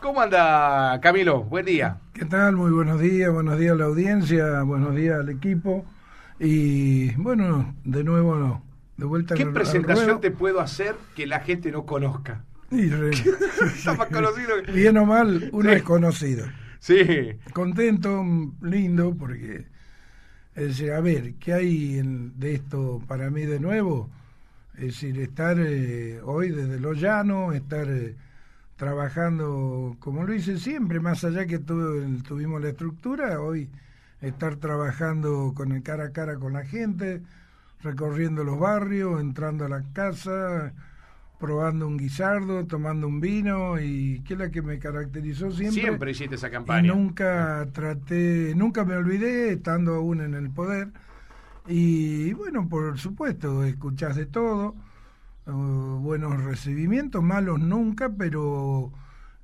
¿Cómo anda, Camilo? Buen día. ¿Qué tal? Muy buenos días, buenos días a la audiencia, buenos días al equipo. Y bueno, de nuevo, de vuelta ¿Qué al- presentación te puedo hacer que la gente no conozca? Y re- Está más conocido que- Bien o mal, uno Sí. es conocido. Sí. Contento, lindo, porque es decir, a ver, ¿qué hay en- de esto para mí de nuevo? Es decir, estar eh, hoy desde lo llano, estar eh, trabajando como lo hice siempre, más allá que tuve- tuvimos la estructura, hoy estar trabajando con el cara a cara con la gente, recorriendo los barrios, entrando a la casa, probando un guisardo, tomando un vino y que es la que me caracterizó siempre. Siempre hiciste esa Y campaña. nunca traté, nunca me olvidé, estando aún en el poder. Y bueno, por supuesto, escuchás de todo, eh, buenos recibimientos, malos nunca, pero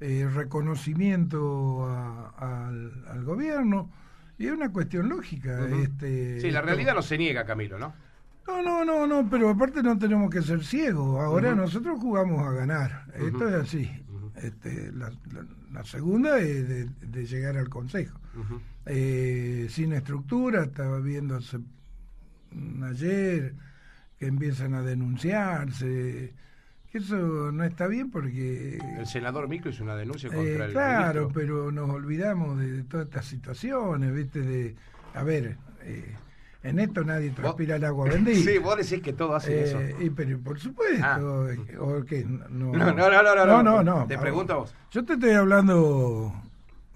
eh, reconocimiento a- al, al gobierno. Y es una cuestión lógica. Este, Sí, la esto- realidad no se niega, Camilo, ¿no? no, no, no, no, pero aparte no tenemos que ser ciegos. Ahora nosotros jugamos a ganar. Esto es así. Este, la, la- la segunda es de, de llegar al Consejo. Eh, sin estructura, estaba viendo hace- mm, ayer que empiezan a denunciarse. Que eso no está bien porque... El senador Micro hizo una denuncia Eh, contra el claro, ministro. pero nos olvidamos de, de todas estas situaciones, ¿viste? De, a ver, eh, en esto nadie transpira el agua bendita. Sí, vos decís que todo hace eso. Eh, y, pero por supuesto, Ah. eh, o que no, No, no, no, no, no, no, no. no, Te pregunto a vos. Yo te estoy hablando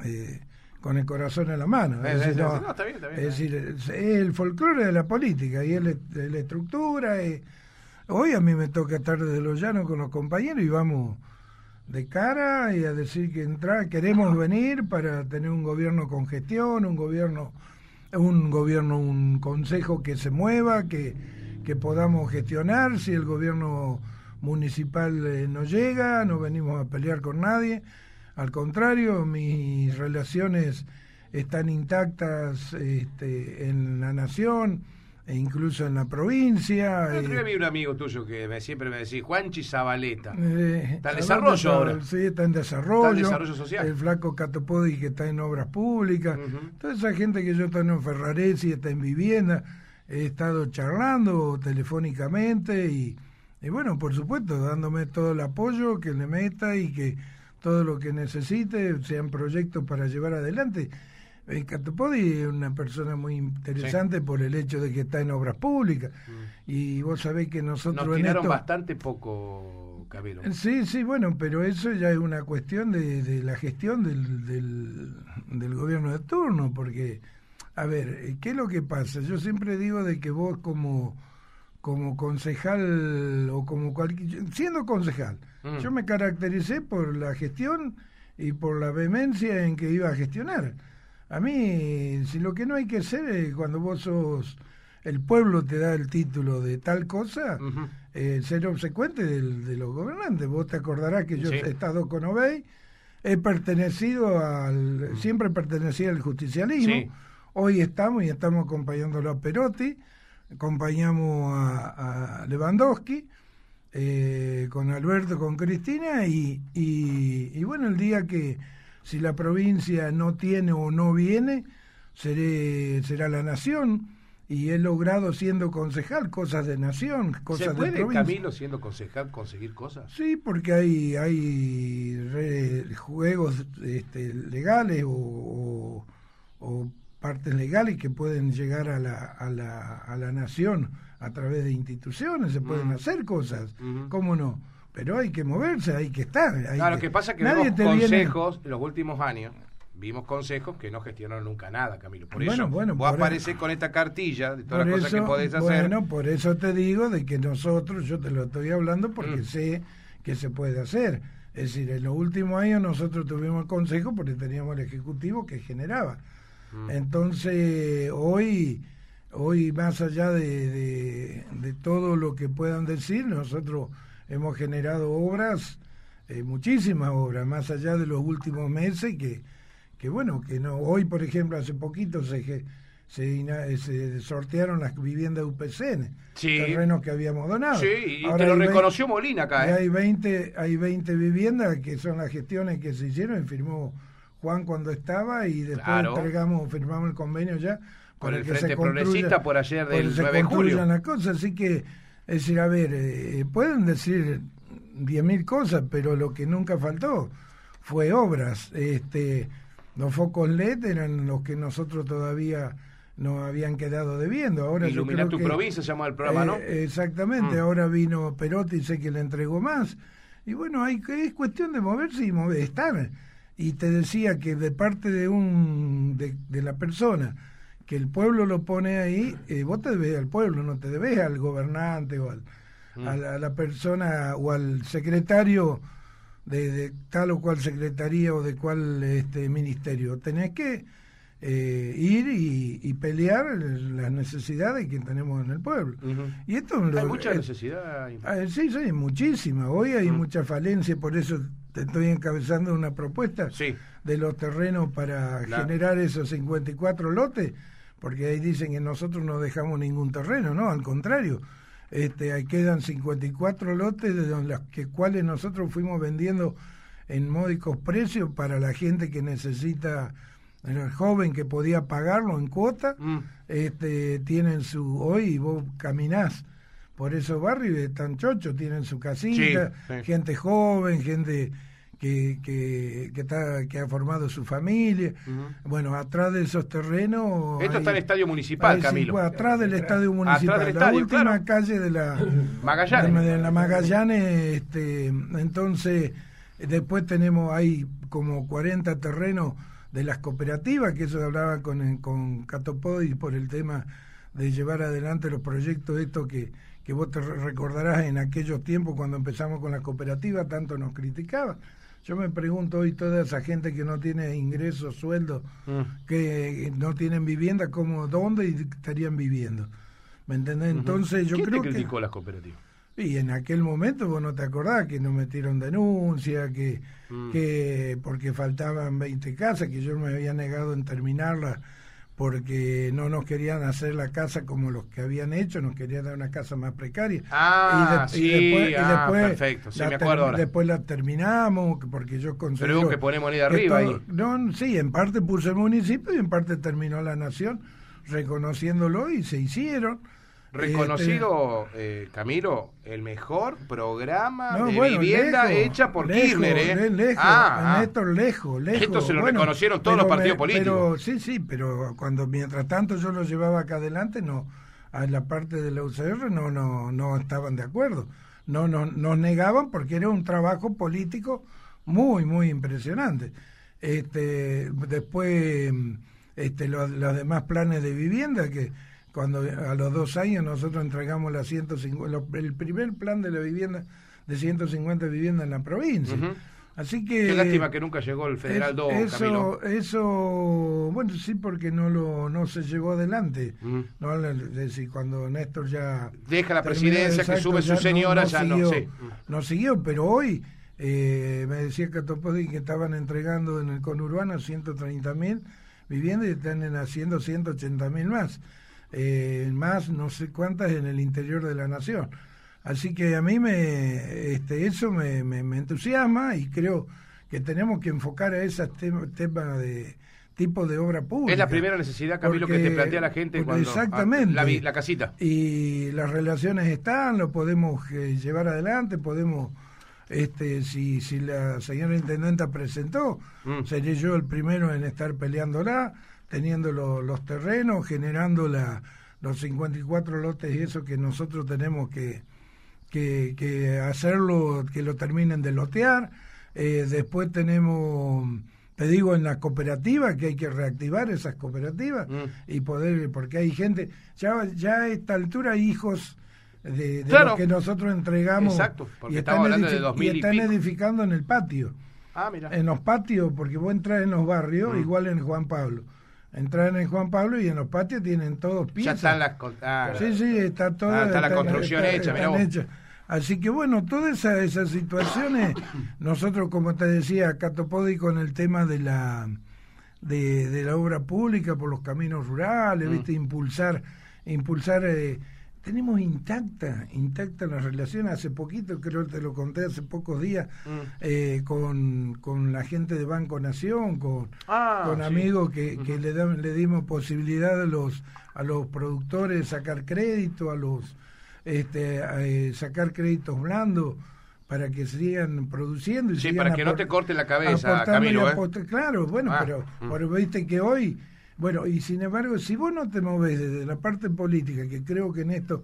eh, con el corazón en la mano. Es decir, no, no, está bien, está bien, es está decir, es el folclore de la política y es la, estructura. Hoy a mí me toca estar desde los llanos con los compañeros y vamos de cara y a decir que entra, queremos venir para tener un gobierno con gestión, un gobierno, un gobierno, un consejo que se mueva, que, que podamos gestionar. Si el gobierno municipal eh, no llega, no venimos a pelear con nadie. Al contrario, mis relaciones están intactas este, en la nación e incluso en la provincia. El otro eh, vi un amigo tuyo que me- siempre me decía, Juanchi Zabaleta. eh, Está en ¿a desarrollo ahora. Sí, está en desarrollo. Está en desarrollo social. El flaco Catopodi que está en obras públicas. Toda esa gente que yo estoy en Ferraresi, está en vivienda. He estado charlando telefónicamente y, y bueno, por supuesto, dándome todo el apoyo que le meta y que todo lo que necesite sean proyectos para llevar adelante. Eh, Catopodi es una persona muy interesante por el hecho de que está en obras públicas. Y vos sabés que nosotros Nos en tiraron esto... bastante poco, Camilo. Sí, sí, bueno, pero eso ya es una cuestión de, de la gestión del, del, del gobierno de turno, porque, a ver, eh, ¿qué es lo que pasa? Yo siempre digo de que vos como, como concejal o como cualquier... Siendo concejal, Mm. yo me caractericé por la gestión y por la vehemencia en que iba a gestionar. A mí, si lo que no hay que hacer es cuando vos sos... El pueblo te da el título de tal cosa, eh, ser obsecuente del- de los gobernantes. Vos te acordarás que yo Sí. he estado con Obey, he pertenecido al, siempre pertenecí al justicialismo. Sí. Hoy estamos y estamos acompañándolo a Perotti, acompañamos a, a Lewandowski, eh, con Alberto, con Cristina, y, y, y bueno, el día que si la provincia no tiene o no viene, seré, será la nación. Y he logrado siendo concejal cosas de nación, cosas ¿Se de puede, provincia. Camilo, siendo concejal, conseguir cosas? Sí, porque hay hay re- juegos este, legales o, o- o partes legales que pueden llegar a la, a la, a la nación a través de instituciones, se pueden hacer cosas, Ujú. ¿cómo no? Pero hay que moverse, hay que estar. hay Claro, lo que pasa es que nadie vemos te viene- consejos en los últimos años. Vimos consejos que no gestionaron nunca nada, Camilo. Por Bueno, eso bueno, vos por aparecés con esta cartilla de todas las cosas que podés hacer. Bueno, por eso te digo de que nosotros, yo te lo estoy hablando porque Mm. sé que se puede hacer. Es decir, en los últimos años nosotros tuvimos el consejo porque teníamos el ejecutivo que generaba. Mm. Entonces, hoy, hoy más allá de, de, de todo lo que puedan decir, nosotros hemos generado obras, eh, muchísimas obras, más allá de los últimos meses que, que bueno, que no, hoy por ejemplo, hace poquito se, se, se sortearon las viviendas UPCN, Sí. terrenos que habíamos donado. Sí, y Ahora te lo reconoció Molina acá, ¿eh? hay 20, hay 20 viviendas que son las gestiones que se hicieron y firmó Juan cuando estaba y después Claro. entregamos, firmamos el convenio ya Con el que Frente Progresista por ayer del se 9 de julio. las cosas, así que, es decir, a ver, eh, pueden decir 10.000 cosas, pero lo que nunca faltó fue obras. Este, los focos LED eran los que nosotros todavía nos habían quedado debiendo. Ahora Iluminar tu que- provincia se llama el programa, ¿no? eh, exactamente, Mm. ahora vino Perotti y sé que le entregó más. Y bueno, hay que es cuestión de moverse y mover, estar. Y te decía que de parte de un de, de la persona que el pueblo lo pone ahí, eh, vos te debes al pueblo, no te debes al gobernante o al, Mm. a, la, a la persona o al secretario de, de tal o cual secretaría o de cual este ministerio. Tenés que eh, ir y, y pelear las necesidades que tenemos en el pueblo. Ujú. Y esto lo- Hay mucha eh, necesidad. ah, sí, sí, muchísima. Hoy hay mucha falencia, por eso te estoy encabezando una propuesta Sí. de los terrenos para generar esos 54 lotes, porque ahí dicen que nosotros no dejamos ningún terreno, no, al contrario. Este, ahí quedan 54 lotes de los que cuales nosotros fuimos vendiendo en módicos precios para la gente que necesita, el joven que podía pagarlo en cuota, Mm. este, tienen su, hoy vos caminás por esos barrios y están chochos, tienen su casita, Sí, sí. gente joven, gente que, que, que, está, que ha formado su familia. Bueno, atrás de esos terrenos... Esto hay- está en el estadio municipal, hay Camilo. atrás del estadio municipal, del la estadio, última claro. calle de la Magallanes. de, la Magallanes. Este, entonces, después tenemos, hay como 40 terrenos de las cooperativas, que eso hablaba con, con Catopodi por el tema de llevar adelante los proyectos estos que, que vos te re- recordarás en aquellos tiempos cuando empezamos con las cooperativas, tanto nos criticaban. Yo me pregunto hoy toda esa gente que no tiene ingresos, sueldos, Mm. que no tienen vivienda, ¿cómo, dónde estarían viviendo? ¿Me entendés? Entonces yo ¿Quién creo te que... criticó las cooperativas? Y en aquel momento vos no te acordás que nos metieron denuncia, que, Mm. que porque faltaban 20 casas, que yo me había negado en terminarlas porque no nos querían hacer la casa como los que habían hecho, nos querían dar una casa más precaria. Ah, de- sí, ah, perfecto, sí, me acuerdo ahora. Después la terminamos porque yo considero... Pero hubo que poner moneda arriba todo- ahí. No, sí, en parte puso el municipio y en parte terminó la nación reconociéndolo y se hicieron. Reconocido, eh, Camilo, el mejor programa No, de bueno, vivienda hecha por Kirchner, ¿eh? le- Lejos, ah, ah. Néstor. Esto se lo Bueno, reconocieron todos pero los partidos políticos. Pero, sí, sí, pero cuando mientras tanto yo lo llevaba acá adelante, no, a la parte de la UCR no, no, no estaban de acuerdo. No, no, nos negaban porque era un trabajo político muy, muy impresionante. Este, después, este, los, los demás planes de vivienda que cuando a los dos años nosotros entregamos las 150, lo- el primer plan de la vivienda de 150 viviendas en la provincia. Así que Qué lástima que nunca llegó el Federal es- 2, eso, Camilo. eso, bueno, sí, porque no lo no se llevó adelante. No, es decir, cuando Néstor ya Deja la presidencia, que sube su señora, ya no siguió, sé. no siguió, pero hoy eh, me decía Catopodi que estaban entregando en el conurbano 130 mil viviendas y están en- haciendo 180 mil más. Eh, más no sé cuántas en el interior de la nación. Así que a mí me este, eso me, me, me entusiasma y creo que tenemos que enfocar a ese tema, tema de tipo de obra pública. Es la primera necesidad, Camilo, que Porque- te plantea la gente cuando... Exactamente. ah, la, vi- la casita. Y las relaciones están, lo podemos eh, llevar adelante, podemos, este, si, si la señora intendenta presentó, Mm. seré yo el primero en estar peleándola, teniendo lo- los terrenos, generando la, los 54 lotes y eso que nosotros tenemos que, que, que hacerlo, que lo terminen de lotear. Eh, después tenemos, te digo, en la cooperativa, que hay que reactivar esas cooperativas Mm. y poder, porque hay gente, ya, ya a esta altura hay hijos de, de Claro. los que nosotros entregamos Exacto, y de 2000 y están edificando en el patio Ah, mira. en los patios, porque vos entras en los barrios, Mm. igual en Juan Pablo. Entrar en el Juan Pablo y en los patios tienen todos ya piezas. están las... ah, Sí, sí, está todo. Ah, está la construcción hecha, hechas. Así que bueno, todas esas, esas situaciones, nosotros, como te decía, Catopodi con el tema de la de, de la obra pública por los caminos rurales, Mm. ¿viste? Impulsar, impulsar. eh, tenemos intacta, intacta la relación. Hace poquito, creo que te lo conté hace pocos días, Mm. eh, con, con la gente de Banco Nación, con, Ah, con sí. amigos que, que le, dan- le dimos posibilidad a los, a los productores de sacar crédito, a los este, a, eh, sacar créditos blandos para que sigan produciendo. Y Sí, sigan para que no te corte la cabeza, Camilo, ¿eh? Claro, bueno, Ah, pero, mm. pero viste que hoy, bueno, y sin embargo, si vos no te movés desde la parte política, que creo que en esto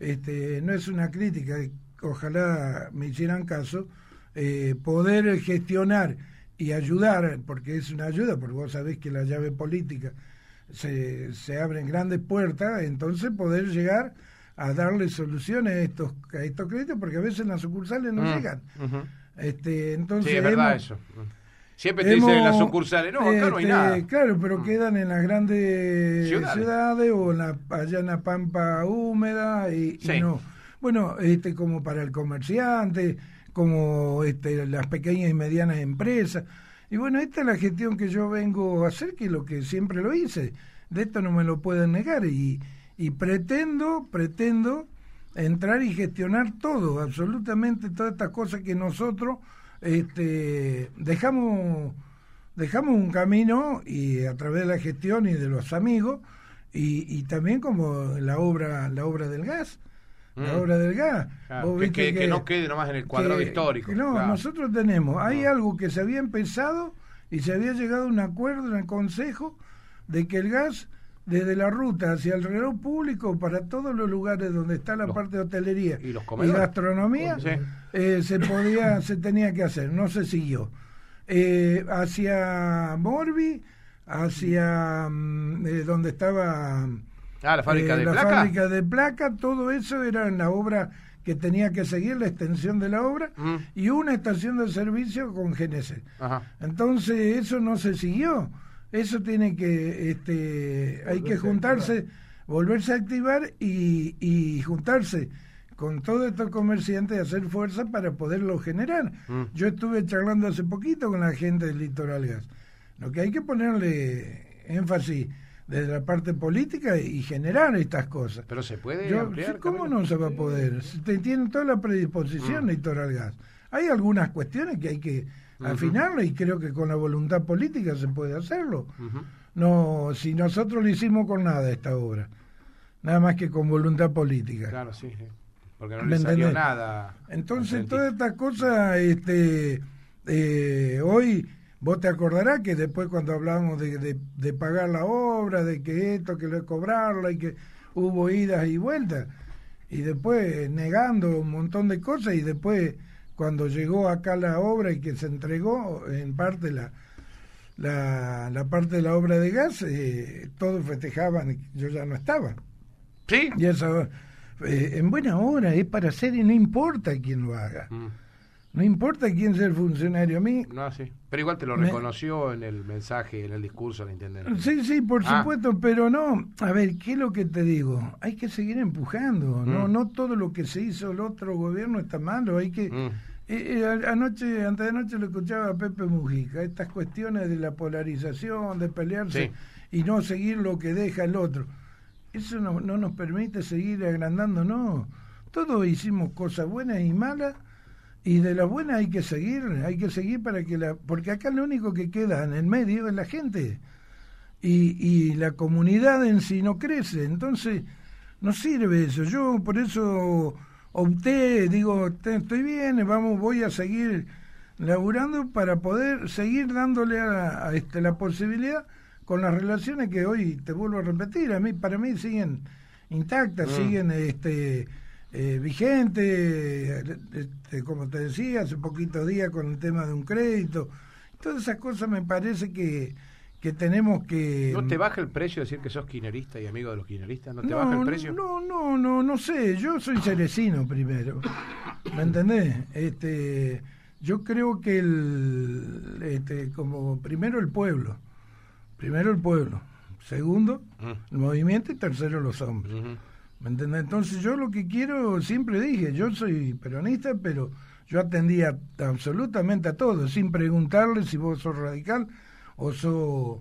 este, no es una crítica, ojalá me hicieran caso, eh, poder gestionar y ayudar, porque es una ayuda, porque vos sabés que la llave política se, se abren grandes puertas, entonces poder llegar a darle soluciones a estos, a estos créditos, porque a veces las sucursales no Mm, llegan. ujú. Este, entonces Sí, es verdad hemos- eso. Siempre te dicen en las sucursales, no, acá no hay este, nada. Claro, pero Mm. quedan en las grandes Ciudades. ciudades, o en la, allá en la pampa húmeda y, no. Bueno, este como para el comerciante, como este las pequeñas y medianas empresas. Y bueno, esta es la gestión que yo vengo a hacer, que es lo que siempre lo hice. De esto no me lo pueden negar y, y pretendo, pretendo entrar y gestionar todo, absolutamente todas estas cosas que nosotros este, dejamos dejamos un camino y a través de la gestión y de los amigos y, y también como la obra la obra del gas la Mm. obra del gas Claro, que, viste que- que no quede nomás en el cuadrado que- histórico. no claro. nosotros tenemos hay No. algo que se había empezado y se había llegado a un acuerdo en el consejo de que el gas desde la ruta hacia el reloj público para todos los lugares donde está la Los- parte de hotelería y los comedores. gastronomía Sí. eh, se podía se tenía que hacer no se siguió Eh, hacia Morbi hacia mm, eh, donde estaba Ah, la fábrica eh, de la placa. fábrica de placa todo eso era en la obra que tenía que seguir la extensión de la obra Mm. y una estación de servicio con GNC Ajá. entonces eso no se siguió. Eso tiene que, este, hay que juntarse, volverse a activar y, y juntarse con todos estos comerciantes y hacer fuerza para poderlo generar. Mm. Yo estuve charlando hace poquito con la gente del Litoral Gas. Lo que hay que ponerle énfasis desde la parte política y generar estas cosas. Pero se puede Yo, ampliar. ¿Cómo Camilo? no se va a poder? Si te- tienen toda la predisposición Mm. Litoral Gas. Hay algunas cuestiones que hay que Ujú. afinarlas y creo que con la voluntad política se puede hacerlo. No, si nosotros lo hicimos con nada esta obra, nada más que con voluntad política. Claro, sí. sí. Porque no ¿Me le salió entendés? nada. Entonces, todas estas cosas, este, eh, hoy vos te acordarás que después cuando hablábamos de, de, de pagar la obra, de que esto, que lo de cobrarla y que hubo idas y vueltas, y después negando un montón de cosas y después cuando llegó acá la obra y que se entregó en parte la la, la parte de la obra de gas, eh, todos festejaban, yo ya no estaba. Sí. Y eso, eh, en buena hora, es para hacer y no importa quién lo haga. Mm. No importa quién sea el funcionario. A mí, No, sí. Pero igual te lo Me- reconoció en el mensaje, en el discurso del intendente. sí, sí, por Ah. supuesto, pero no. A ver, ¿qué es lo que te digo? Hay que seguir empujando. No, Mm. no todo lo que se hizo el otro gobierno está malo. Hay que. Mm. Eh, anoche, antes de anoche lo escuchaba a Pepe Mujica, estas cuestiones de la polarización, de pelearse y no seguir lo que deja el otro. Eso no, no nos permite seguir agrandando, no. Todos hicimos cosas buenas y malas y de las buenas hay que seguir, hay que seguir para que la... Porque acá lo único que queda en el medio es la gente y, y la comunidad en sí no crece, entonces no sirve eso. Yo por eso opté, digo, "Te- estoy bien, vamos, voy a seguir laburando para poder seguir dándole a, a, este, la posibilidad con las relaciones que hoy te vuelvo a repetir, a mí para mí siguen intactas, Mm. siguen este eh, vigentes, este, como te decía, hace poquitos días con el tema de un crédito. Todas esas cosas me parece que, que tenemos que... ¿No te baja el precio decir que sos quinerista y amigo de los quineristas? ¿No te no, baja el precio? No, no, no, no sé. Yo soy cerecino primero. ¿Me entendés? Este, yo creo que el, este, como primero el pueblo, primero el pueblo, segundo Mm. el movimiento y tercero los hombres. ¿Me entendés? Entonces yo lo que quiero, siempre dije, yo soy peronista, pero yo atendía absolutamente a todos, sin preguntarle si vos sos radical o sos o,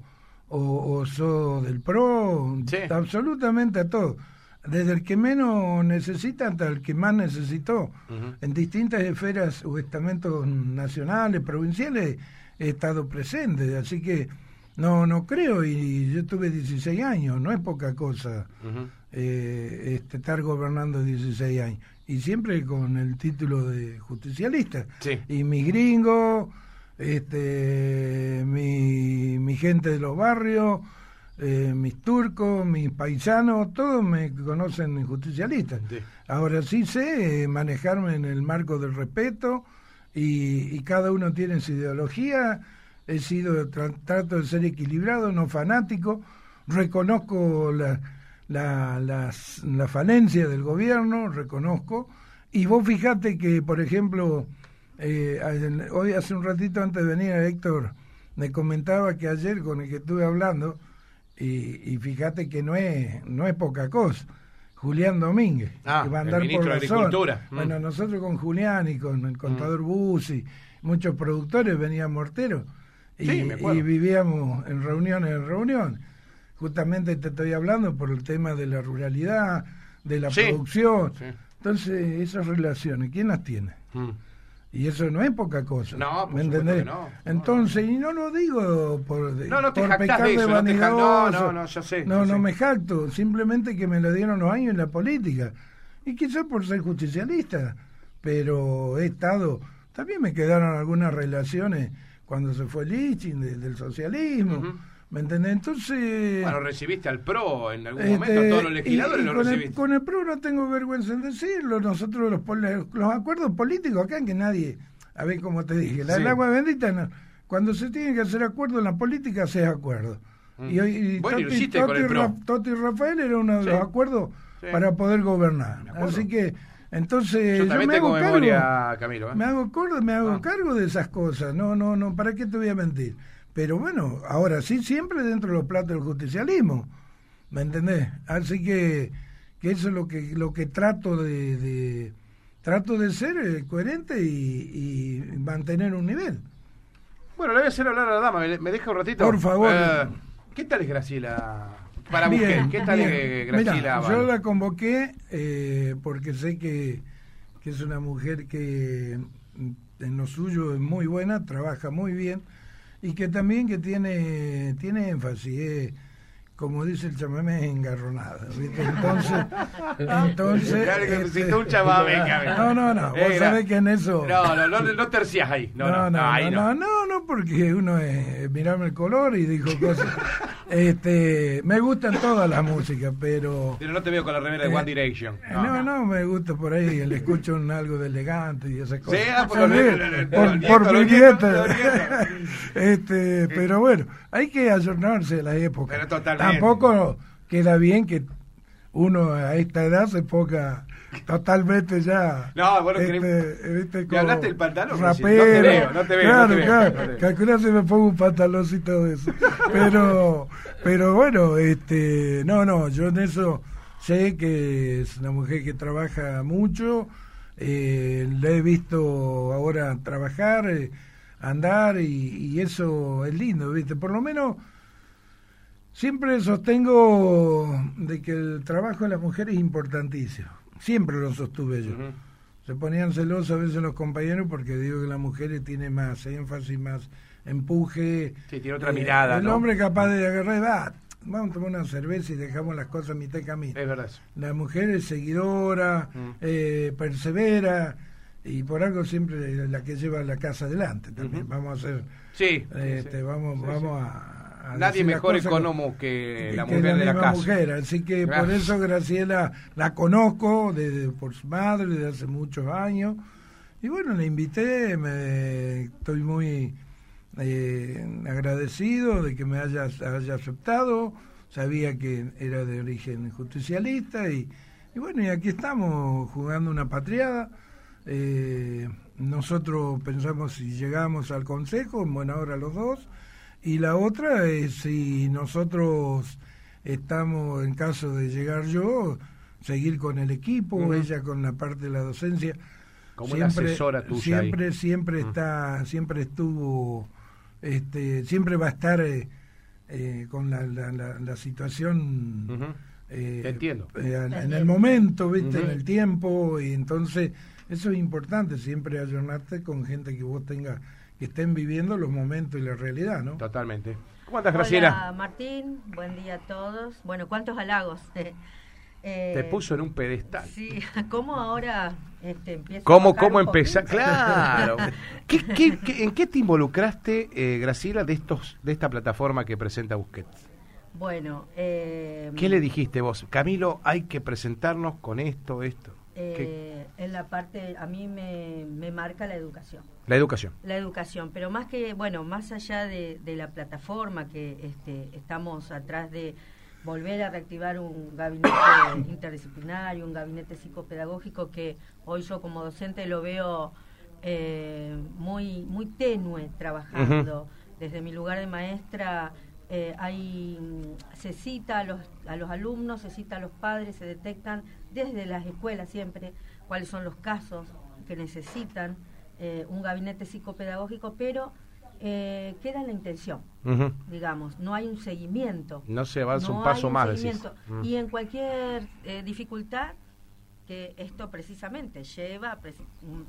o sos del PRO, Sí. absolutamente a todo. Desde el que menos necesita hasta el que más necesitó. En distintas esferas o estamentos nacionales, provinciales, he estado presente. Así que no no creo, y yo tuve 16 años, no es poca cosa eh, este, estar gobernando 16 años. Y siempre con el título de justicialista. Sí. Y mis gringos, este, mi, mi gente de los barrios, eh, mis turcos, mis paisanos, todos me conocen justicialista. Sí. Ahora sí sé eh, manejarme en el marco del respeto y, y cada uno tiene su ideología. He sido, tra- trato de ser equilibrado, no fanático. Reconozco la, la, las- la falencia del gobierno, reconozco. Y vos fijate que, por ejemplo, eh, hoy hace un ratito antes de venir Héctor me comentaba que ayer con el que estuve hablando, y, y fíjate que no es, no es poca cosa, Julián Domínguez, Ah, que va a andar por la. Agricultura. Mm. Bueno, nosotros con Julián y con el contador Bussi, muchos productores venían morteros y, Sí, y vivíamos en reuniones en reunión. Justamente te estoy hablando por el tema de la ruralidad, de la Sí. producción. Sí. Entonces, esas relaciones, ¿quién las tiene? Mm. Y eso no es poca cosa. No, por ¿Me entendés? que no. No, Entonces, y no lo digo por, de- No, no te por pecar de eso, no te ja- no, vanidoso. no, no, ya sé, No, no sé. me jacto, simplemente que me lo dieron los años en la política. Y quizás por ser justicialista, pero he estado. También me quedaron algunas relaciones cuando se fue Lichtin de- del socialismo. ¿Me entendés? Entonces. Bueno, recibiste al PRO en algún Este, momento, todos los y- legisladores y lo con, el, recibiste. con el PRO no tengo vergüenza en decirlo. Nosotros los, los acuerdos políticos acá en que nadie, a ver cómo te dije, la, Sí. el agua bendita, no. cuando se tiene que hacer acuerdo en la política se hace acuerdo. Mm. Y, hoy- y Bueno, y Toti, con el PRO. Toti Rafael era uno de Sí. los acuerdos Sí. para poder gobernar. Así que, entonces, Yo yo, también me tengo hago cargo. Camilo. ¿eh? Me hago, cargo, me hago Ah. cargo de esas cosas. No, no, no, ¿para qué te voy a mentir? Pero bueno, ahora sí, siempre dentro de los platos del justicialismo. ¿Me entendés? Así que, que eso es lo que, lo que trato de, de- trato de ser eh, coherente y, y mantener un nivel. Bueno, le voy a hacer hablar a la dama. ¿Me, deja un ratito? Por favor. Eh, ¿Qué tal es Graciela? Para Bien, mujer, ¿qué tal bien. es Graciela? Mirá, yo la convoqué eh, porque sé que, que es una mujer que en lo suyo es muy buena, trabaja muy bien y que también que tiene tiene énfasis, eh, como dice el chamamé, es engarronada. ¿viste? Entonces, entonces Claro que este, un chamamé. No, no, no, vos Eh, sabés que en eso... No, no, no, no tercias ahí. No, no, no, ahí no, no, no, porque uno es mirarme el color y dijo cosas. este, me gustan todas las músicas, pero Pero no te veo con la remera de Eh, One Direction. no, no, me gusta por ahí, le escucho un algo de elegante y esas cosas. ah, por por, mi nietos. este, pero bueno, hay que ayornarse a la época. Pero totalmente. Tampoco queda bien que uno a esta edad se ponga totalmente ya. No, bueno, este, querés- viste, ¿Me como hablaste del pantalón? Rapero. No te veo, no te veo, Claro, no te veo, claro. no. Calculá si me pongo un pantaloncito todo eso. Pero, pero bueno, este, no, no, yo en eso sé que es una mujer que trabaja mucho. Eh, la he visto ahora trabajar, eh, andar y, y eso es lindo, ¿viste? Por lo menos siempre sostengo de que el trabajo de las mujeres es importantísimo. Siempre lo sostuve yo. Se ponían celosos a veces los compañeros porque digo que las mujeres tienen más énfasis, más empuje. Sí, tiene otra mirada, El ¿no? hombre capaz de agarrar, va, vamos a tomar una cerveza y dejamos las cosas mitad y camino. Es verdad. La mujer es seguidora, Mm. eh, persevera y por algo siempre es la que lleva la casa adelante también. Vamos a hacer, Sí. este, sí. vamos, Sí, vamos sí. a, a Nadie mejor económico que la que mujer de la casa. mujer, así que por eso Graciela la conozco desde por su madre desde hace muchos años. Y bueno la invité, me estoy muy eh, agradecido de que me haya, haya aceptado, sabía que era de origen justicialista y, y bueno y aquí estamos jugando una patriada. Eh, nosotros pensamos si llegamos al consejo, en buena hora los dos, y la otra es si nosotros estamos, en caso de llegar yo, seguir con el equipo, ella con la parte de la docencia. Como una asesora tuya ahí. Siempre, siempre está, siempre estuvo este, siempre va a estar eh, eh, con la, la, la, situación... Te entiendo. en el momento, ¿viste? En el tiempo, y entonces eso es importante, siempre ayornarte con gente que vos tengas, que estén viviendo los momentos y la realidad, ¿no? Totalmente. ¿Cómo andas, Graciela? Hola, Martín, buen día a todos. Bueno, ¿cuántos halagos? Eh, Te puso en un pedestal. Sí, ¿cómo ahora este, empieza ¿Cómo, cómo empezar? Claro. en qué te involucraste, eh, Graciela, de, estos, de esta plataforma que presenta Busquets? Bueno. Eh, ¿Qué le dijiste vos? Camilo, hay que presentarnos con esto, esto. Eh, en la parte, a mí me, me, marca la educación. La educación. La educación, pero más que, bueno, más allá de, de la plataforma que este, estamos atrás de volver a reactivar un gabinete interdisciplinario, un gabinete psicopedagógico que hoy yo como docente lo veo eh, muy, muy tenue trabajando. Desde mi lugar de maestra eh, hay, se cita a los, a los alumnos, se cita a los padres, se detectan desde las escuelas siempre cuáles son los casos que necesitan eh, un gabinete psicopedagógico, pero eh, queda en la intención, digamos, no hay un seguimiento. No se avanza un paso más. Mm. Y en cualquier eh, dificultad, que esto precisamente lleva,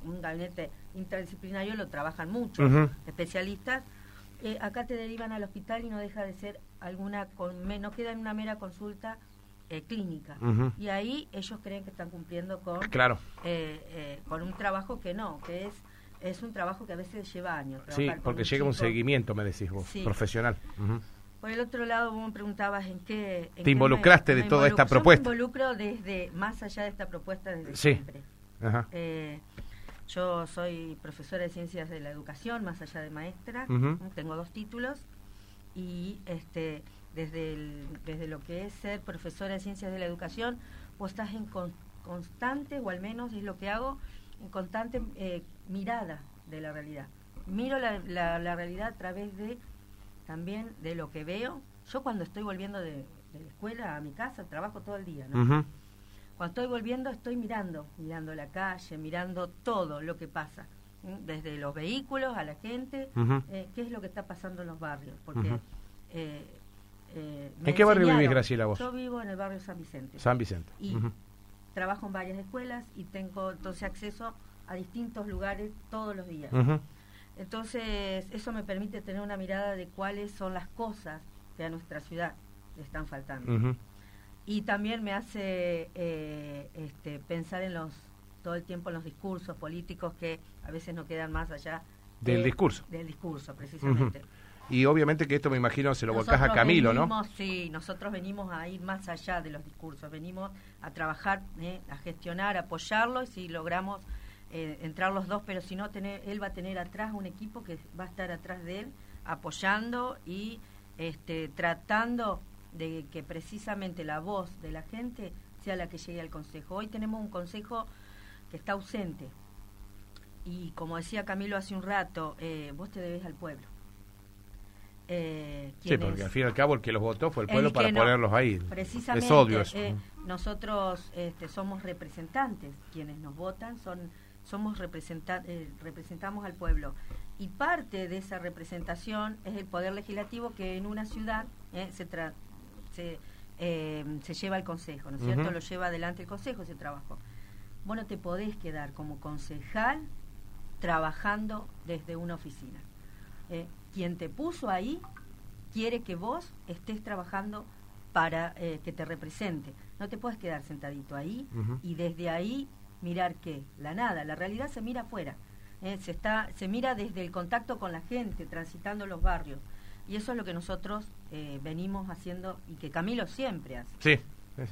un, gabinete interdisciplinario lo trabajan muchos especialistas, eh, acá te derivan al hospital y no deja de ser alguna, con, no queda en una mera consulta clínica. Y ahí ellos creen que están cumpliendo con, claro. con un trabajo que no, que es es un trabajo que a veces lleva años. Sí, porque llega un seguimiento, me decís vos, profesional. Por el otro lado, vos me preguntabas en qué... ¿Te involucraste de toda esta propuesta? Yo me involucro desde, más allá de esta propuesta, desde siempre. Eh, yo soy profesora de Ciencias de la Educación, más allá de maestra, tengo dos títulos, y este desde, el, desde lo que es ser profesora de Ciencias de la Educación, vos estás en constante, o al menos es lo que hago, en constante eh, mirada de la realidad. Miro la, la, realidad a través de también de lo que veo. Yo cuando estoy volviendo de, la escuela a mi casa, trabajo todo el día, ¿no? Cuando estoy volviendo estoy mirando, mirando la calle, mirando todo lo que pasa, desde los vehículos a la gente, eh, qué es lo que está pasando en los barrios, porque... Eh, ¿En qué barrio vivís, Graciela, vos? Yo vivo en el barrio San Vicente. San Vicente. Y trabajo en varias escuelas y tengo entonces acceso a distintos lugares todos los días. Entonces, eso me permite tener una mirada de cuáles son las cosas que a nuestra ciudad le están faltando. Y también me hace eh, este, pensar en los todo el tiempo en los discursos políticos que a veces no quedan más allá del discurso. Del discurso, precisamente. Y obviamente que esto me imagino se lo volcás a Camilo, ¿no? Sí, nosotros venimos a ir más allá de los discursos, venimos a trabajar, eh, a gestionar, a apoyarlo y si logramos eh, entrar los dos, pero si no, tener, él va a tener atrás un equipo que va a estar atrás de él apoyando y este, tratando de que precisamente la voz de la gente sea la que llegue al Consejo. Hoy tenemos un Consejo que está ausente y como decía Camilo hace un rato, eh, vos te debes al pueblo. Eh, sí, porque al fin y al cabo el que los votó fue el pueblo para ponerlos ahí. Precisamente, es odio eso. Eh, nosotros este, somos representantes, quienes nos votan son somos representa eh, representamos al pueblo y parte de esa representación es el poder legislativo que en una ciudad se, se, se, lleva al consejo, ¿no es cierto? Lo lleva adelante el consejo ese trabajo. Bueno, te podés quedar como concejal trabajando desde una oficina quien te puso ahí quiere que vos estés trabajando para eh, que te represente. No te puedes quedar sentadito ahí y desde ahí mirar qué, la nada, la realidad se mira afuera. Eh, se está se mira desde el contacto con la gente, transitando los barrios. Y eso es lo que nosotros eh, venimos haciendo y que Camilo siempre hace. Sí.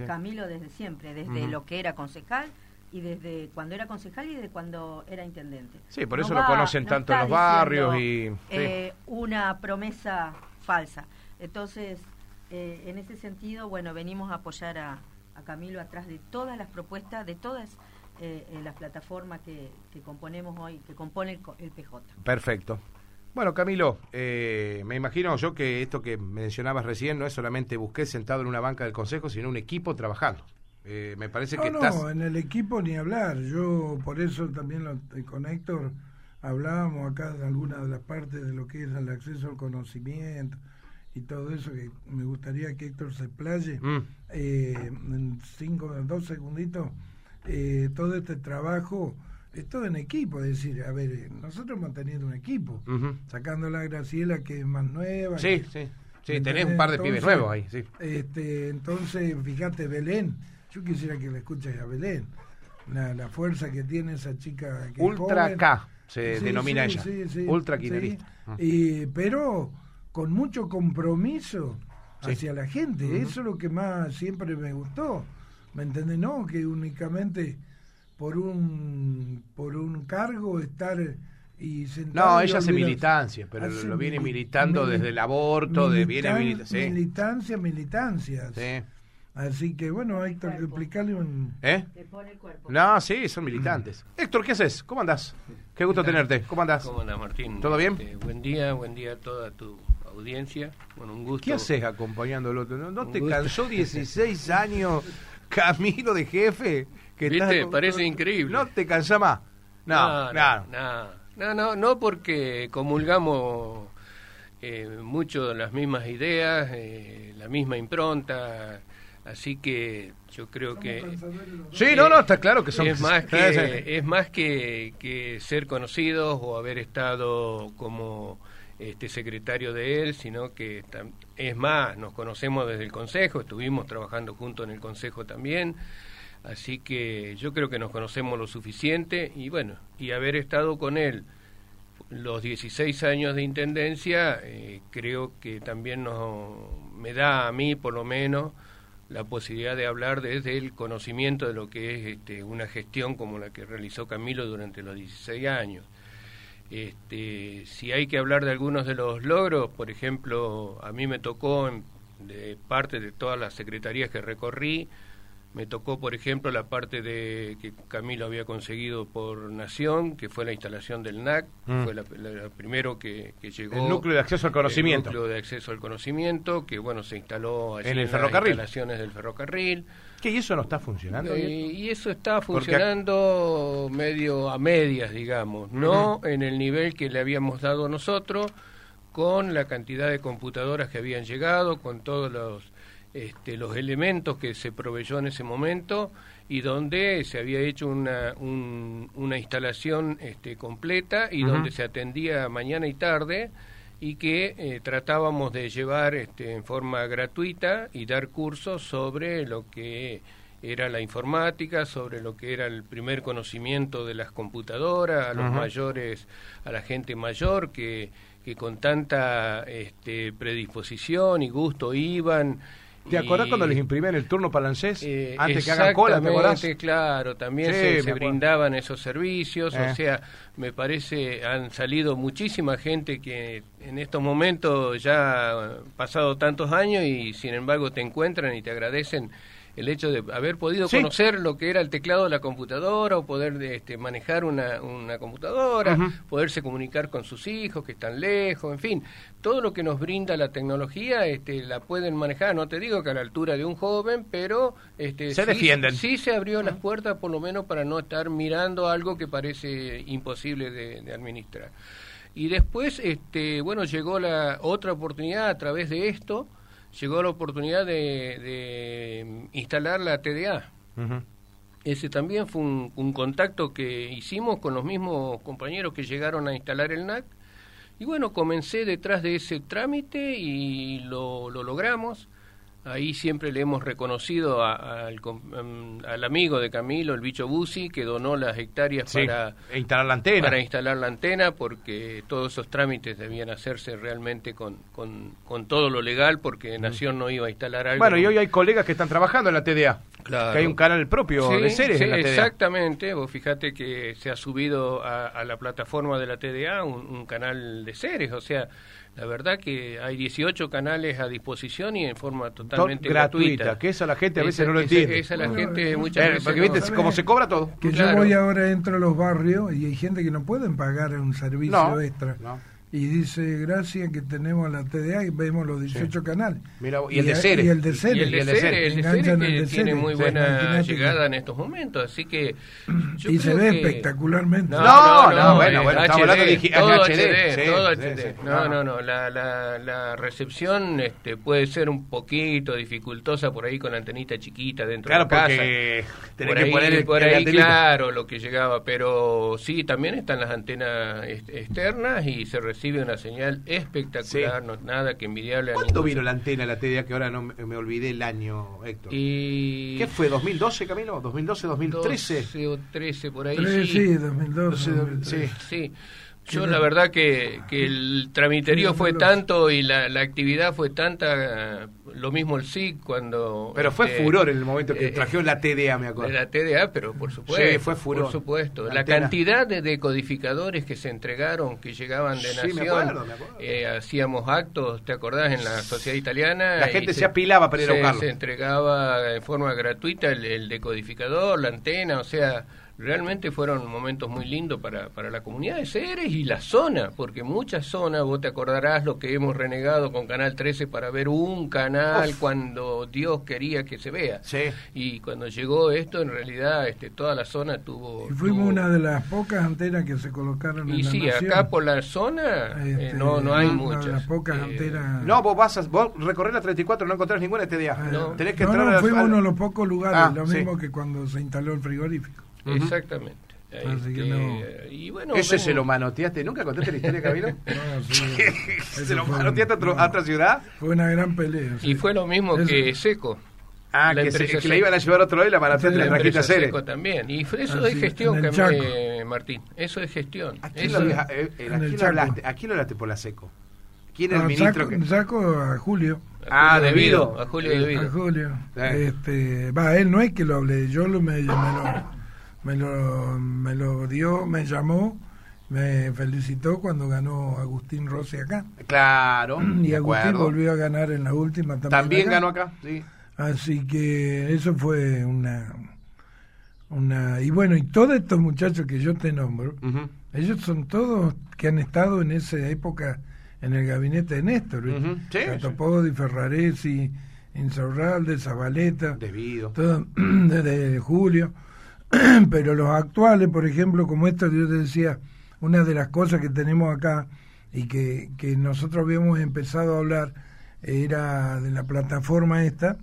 Camilo desde siempre, desde lo que era concejal y desde cuando era concejal y desde cuando era intendente. Sí, por eso lo conocen tanto en los barrios y... Eh, una promesa falsa. Entonces, eh, en ese sentido, bueno, venimos a apoyar a, Camilo atrás de todas las propuestas, de todas eh, las plataformas que, componemos hoy, que compone el, PJ. Perfecto. Bueno, Camilo, me imagino yo que esto que mencionabas recién no es solamente busqué sentado en una banca del Consejo, sino un equipo trabajando. Eh, me parece que no, en el equipo ni hablar. Yo por eso también lo, con Héctor hablábamos acá de algunas de las partes de lo que es el acceso al conocimiento y todo eso que me gustaría que Héctor se playe Mm. eh, en cinco, dos segunditos eh, todo este trabajo es todo en equipo, es decir, a ver, eh, nosotros tenido un equipo, Ujú. sacando a la Graciela que es más nueva. Sí, que- sí. Sí, ¿me tenés un entendés? par de pibes nuevos ahí, sí. Este, entonces, fíjate, Belén, yo quisiera que le escuches a Belén, la, la fuerza que tiene esa chica. Que es Ultra joven. K se Sí, denomina sí, ella. sí, sí, Ultra sí. kirchnerista. Ah. Y, pero con mucho compromiso hacia la gente, eso es lo que más siempre me gustó, ¿me entiendes? No, que únicamente por un, por un cargo estar y sentado No, y ella hace militancia, pero Hace lo viene mili- militando mili- desde el aborto, de viene milita- sí. militancia, militancias. Sí. Así que bueno, Héctor, explicarle un... ¿Eh? Te pone el cuerpo. No, sí, son militantes. Héctor, ¿qué haces? ¿Cómo andás? Qué gusto tenerte. ¿Cómo andás? ¿Cómo andás, Martín? ¿Todo bien? Este, buen día, buen día a toda tu audiencia. Bueno, un gusto. ¿Qué haces acompañándolo? ¿No, no Un te gusto. cansó 16 años Camilo de jefe? Que ¿Viste? estás- Parece increíble. ¿No te cansa más? No, no. no, no, no, no, no porque comulgamos eh, mucho de las mismas ideas, eh, la misma impronta, así que yo creo que Sí, no, no, está claro que son... es más que es más que, que ser conocidos o haber estado como este secretario de él, sino que es más, nos conocemos desde el consejo, estuvimos trabajando juntos en el consejo también, así que yo creo que nos conocemos lo suficiente y bueno, y haber estado con él los 16 años de intendencia, eh, creo que también me da a mí por lo menos la posibilidad de hablar desde el conocimiento de lo que es este, una gestión como la que realizó Camilo durante los 16 años. Este, si hay que hablar de algunos de los logros, por ejemplo, a mí me tocó en- de parte de todas las secretarías que recorrí, me tocó, por ejemplo, la parte de que Camilo había conseguido por Nación, que fue la instalación del NAC, Mm. fue la, la- la primero que, que llegó. El núcleo de acceso al conocimiento. El núcleo de acceso al conocimiento, que bueno, se instaló allí En el las ferrocarril. instalaciones del ferrocarril. ¿Qué? ¿Y eso no está funcionando? Eh, y eso está Porque- funcionando medio a medias, digamos, no en el nivel que le habíamos dado nosotros, con la cantidad de computadoras que habían llegado, con todos los, este, los elementos que se proveyó en ese momento y donde se había hecho una, un- una instalación este, completa y donde se atendía mañana y tarde y que eh, tratábamos de llevar este, en forma gratuita y dar cursos sobre lo que era la informática, sobre lo que era el primer conocimiento de las computadoras, a los mayores, a la gente mayor que, que con tanta este, predisposición y gusto iban. ¿Te acordás y- cuando les imprimían el turno para el ANSES? eh, Antes que hagan cola, ¿te acordás? claro, también Sí, se, se brindaban esos servicios, Eh. o sea, me parece han salido muchísima gente que en estos momentos ya han pasado tantos años y sin embargo te encuentran y te agradecen el hecho de haber podido Sí. conocer lo que era el teclado de la computadora o poder este, manejar una, una computadora, poderse comunicar con sus hijos que están lejos, en fin, todo lo que nos brinda la tecnología este, la pueden manejar, no te digo que a la altura de un joven, pero este, Se sí- defienden. Sí se abrió las puertas por lo menos para no estar mirando algo que parece imposible de, de administrar. Y después, este, bueno, llegó la otra oportunidad a través de esto, llegó la oportunidad de, de instalar la TDA. Ese también fue un, un contacto que hicimos con los mismos compañeros que llegaron a instalar el NAC. Y bueno, comencé detrás de ese trámite y lo, lo logramos. Ahí siempre le hemos reconocido a- al, com- mm, al amigo de Camilo, el bicho Busi, que donó las hectáreas Sí, para, e instalar la antena. para instalar la antena, porque todos esos trámites debían hacerse realmente con, con, con todo lo legal, porque Nación no iba a instalar algo. Bueno, y hoy hay colegas que están trabajando en la TDA. Claro. Que hay un canal propio Sí, de series sí, en la TDA. Exactamente, vos fíjate que se ha subido a, a la plataforma de la TDA un, un canal de series, o sea, la verdad que hay 18 canales a disposición y en forma totalmente To- gratuita, gratuita. que eso la gente a veces Esa- no lo esa- entiende. Esa la Bueno, gente eh, muchas Eh, veces porque no- viste cómo se cobra todo. Que Claro. yo voy ahora, entro a los barrios y hay gente que no pueden pagar un servicio No, extra. no. Y dice gracias que tenemos la TDA y vemos los 18 canales. Mira, y, el de Cere. Y el de Cere. Y el de Cere, el de Cere que tiene muy buena llegada en estos momentos, así que... y se ve espectacularmente. No, no, no, bueno, bueno, estamos hablando de todo HD. todo HD. No, no, no, la, la, la recepción este, puede ser un poquito dificultosa por ahí con la antenita chiquita dentro claro, de casa. Porque por ahí, que poner por ahí claro, lo que llegaba, pero sí, también están las antenas externas y se recibe recibe una señal espectacular, no nada que envidiable. ¿Cuándo vino la antena, la TDA, que ahora no me, olvidé el año, Héctor? Y... ¿Qué fue, 2012, Camilo? ¿2012, 2013? 12 o 13, por ahí. sí, 2012. sí. sí. Yo la verdad que, que el tramiterío fue tanto y la, la actividad fue tanta, lo mismo el SIC cuando... Pero fue este, furor en el momento que eh, trajeron la TDA, me acuerdo. La TDA, pero por supuesto. Sí, fue furor. Por supuesto. La, cantidad de decodificadores que se entregaron, que llegaban de Nación. Me acuerdo, me acuerdo. Eh, hacíamos actos, ¿te acordás? En la sociedad italiana. La gente se, apilaba para ir a buscarlo. Se entregaba en forma gratuita el decodificador, la antena, o sea realmente fueron momentos muy lindos para, para la comunidad de Ceres y la zona, porque muchas zonas, vos te acordarás lo que hemos renegado con Canal 13 para ver un canal cuando Dios quería que se vea. Sí. Y cuando llegó esto, en realidad este, toda la zona tuvo... Y fuimos una de las pocas antenas que se colocaron y en la sí, acá por la zona eh, este, no, no hay muchas. las pocas eh, antenas... No, vos vas a, vos recorrer la 34 no encontrás ninguna TDA. Ah, no. Tenés que entrar no, fuimos uno de los pocos lugares, ah, lo mismo que cuando se instaló el frigorífico. Exactamente. Este, y bueno, Ese se lo manoteaste. ¿Nunca contaste la historia, Camilo? no, sí, ¿Se lo manoteaste a, otra ciudad? Fue una gran pelea. Y fue lo mismo que Seco. Ah, que, se, que la iban a llevar a otro lado y la manoteaste la en Rajita Seco también. Y eso es gestión, que Martín. Eso es gestión. ¿A quién, eso, lo, eh, eh, hablaste, ¿A quién hablaste por la Seco? ¿Quién es el ministro? Saco, que... saco a Julio. Ah, debido. A Julio debido. A Julio. Este, va, él no es que lo hablé, yo lo me, me lo me lo, me lo dio, me llamó, me felicitó cuando ganó Agustín Rossi acá. Claro. Y Agustín volvió a ganar en la última también. También ganó acá, sí. Así que eso fue una una y bueno y todos estos muchachos que yo te nombro ellos son todos que han estado en esa época en el gabinete de Néstor uh -huh. Ferraresi Insaurralde Zabaleta debido todo, desde Julio pero los actuales, por ejemplo, como esto que yo te decía, una de las cosas que tenemos acá y que, que nosotros habíamos empezado a hablar era de la plataforma esta,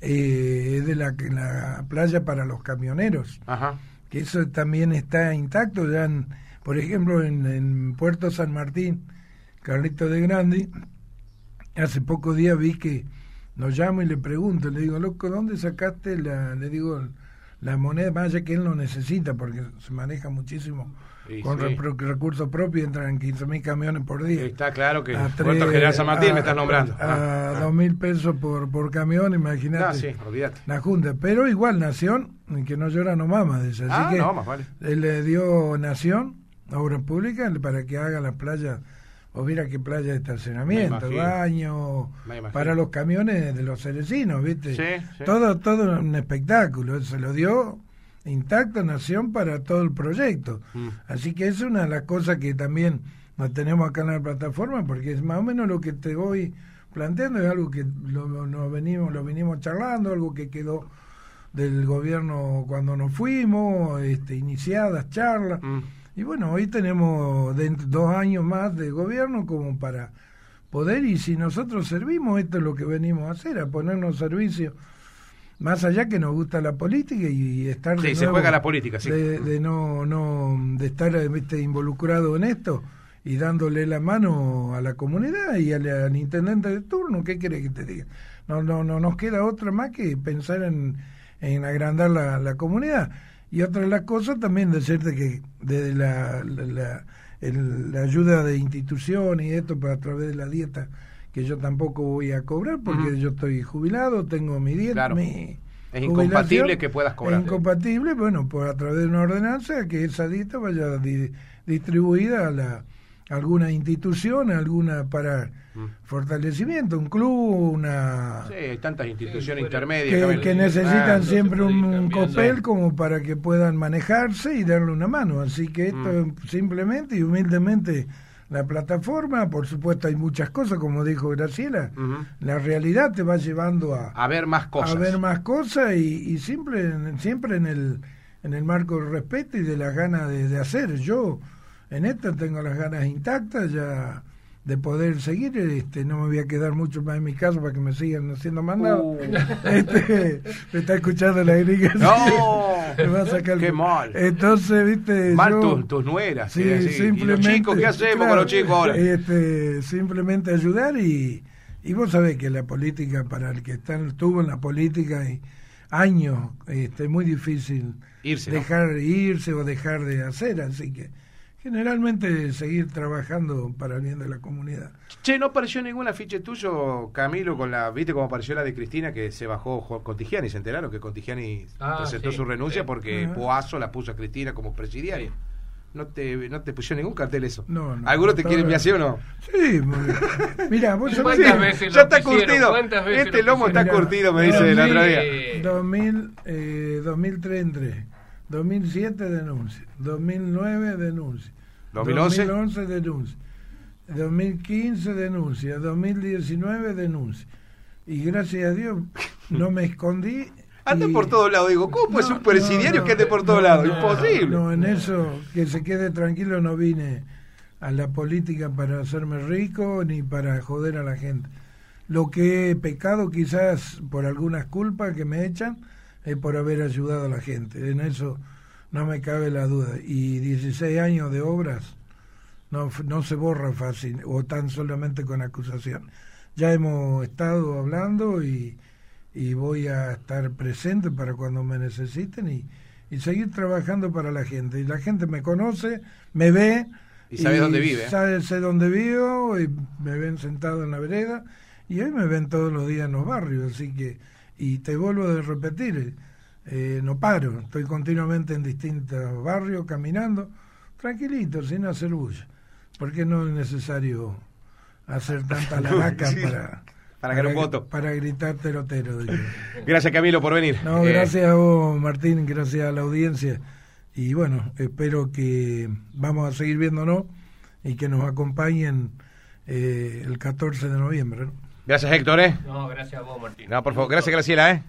eh, es de la, la playa para los camioneros, que eso también está intacto, ya por ejemplo en, en, Puerto San Martín, Carlito de Grandi, hace pocos días vi que nos llamo y le pregunto, le digo, loco, ¿dónde sacaste la, le digo, la moneda, más allá que él no necesita porque se maneja muchísimo con recursos propios, entran 15 mil camiones por día. Está claro que Puerto General San Martín me estás nombrando. A, ah, dos mil pesos por, por camión, imagínate. Ah, sí, olvídate. La Junta. Pero igual, Nación, que no llora no mama, dice. Así ah, que no, más vale. Él le dio Nación, Obras Públicas, para que haga las playas o mira qué playa de estacionamiento, baño, para los camiones de los cerecinos, ¿viste? Todo, todo un espectáculo, se lo dio intacto Nación para todo el proyecto. Mm. Así que es una de las cosas que también nos tenemos acá en la plataforma, porque es más o menos lo que te voy planteando, es algo que lo, venimos, lo venimos charlando, algo que quedó del gobierno cuando nos fuimos, este, iniciadas charlas. Mm. Y bueno, hoy tenemos dos años más de gobierno como para poder, y si nosotros servimos, esto es lo que venimos a hacer, a ponernos servicio, más allá que nos gusta la política y, estar... Sí, se juega la política, sí. De, no, no, de estar involucrado en esto y dándole la mano a la comunidad y al, intendente de turno, ¿qué quiere que te diga? No, no, no nos queda otra más que pensar en, en agrandar la, la comunidad. Y otra de las cosas también decirte que desde la, la, la, ayuda de instituciones y esto para a través de la dieta, que yo tampoco voy a cobrar porque yo estoy jubilado, tengo mi dieta, mi es incompatible que puedas cobrar. Es incompatible, bueno, por a través de una ordenanza que esa dieta vaya distribuida a la alguna institución, alguna para mm. fortalecimiento, un club, una... Sí, hay tantas instituciones intermedias. Que, necesitan siempre un, copel como para que puedan manejarse y darle una mano. Así que esto mm. simplemente y humildemente la plataforma, por supuesto hay muchas cosas, como dijo Graciela, la realidad te va llevando a, a ver más cosas. A ver más cosas y, y siempre, siempre en el, en el marco del respeto y de las ganas de, de hacer. Yo en esta tengo las ganas intactas, ya de poder seguir, este, no me voy a quedar mucho más en mi casa para que me sigan haciendo mandado. Uh. Este, me está escuchando la gringa. No, me va a sacar qué mal. Entonces, viste, mal tus, tus nueras. Sí, simplemente. ¿Y los chicos qué hacemos con los chicos ahora? Este, simplemente ayudar y, y vos sabés que la política para el que está, estuvo en la política y años, este, es muy difícil irse, dejar irse o dejar de hacer, así que generalmente seguir trabajando para el bien de la comunidad. Che, ¿no apareció ningún afiche tuyo, Camilo, con la, viste cómo apareció la de Cristina que se bajó Contigiani? ¿Se enteraron que Contigiani ah, presentó su renuncia porque Poazo la puso a Cristina como presidiaria? ¿No te, no te pusieron ningún cartel eso? No, no. ¿Alguno te quiere enviar o no? Sí, mira, vos ¿Cuántas veces ya está curtido. Este lomo está curtido, me dice el otro día. 2000, eh, 2003 2007 denuncia, 2009 denuncia, 2011, 2011 denuncia, 2015 denuncia, 2019 denuncia. Y gracias a Dios no me escondí. Anda por todos lados, digo, ¿cómo puede ser un presidiario que ande por todos lados? Imposible. No, en eso, que se quede tranquilo, no vine a la política para hacerme rico ni para joder a la gente. Lo que he pecado quizás por algunas culpas que me echan, es por haber ayudado a la gente. En eso no me cabe la duda. Y 16 años de obras no, no se borra fácil o tan solamente con acusación. Ya hemos estado hablando y, y voy a estar presente para cuando me necesiten y, y seguir trabajando para la gente. Y la gente me conoce, me ve. Y sabe dónde vive. ¿eh? Sabe, sé dónde vivo y me ven sentado en la vereda y hoy me ven todos los días en los barrios. Así que y te vuelvo a repetir, eh, no paro, estoy continuamente en distintos barrios caminando, tranquilito, sin hacer bulla, porque no es necesario hacer tanta laraca para... Para, ganar un voto. Para gritar terotero. Gracias Camilo por venir. No, eh, gracias a vos Martín, gracias a la audiencia. Y bueno, espero que vamos a seguir viéndonos y que nos acompañen eh, el 14 de noviembre. Gracias, Héctor. ¿eh? No, gracias a vos, Martín. No, por favor, gracias, Graciela. ¿eh?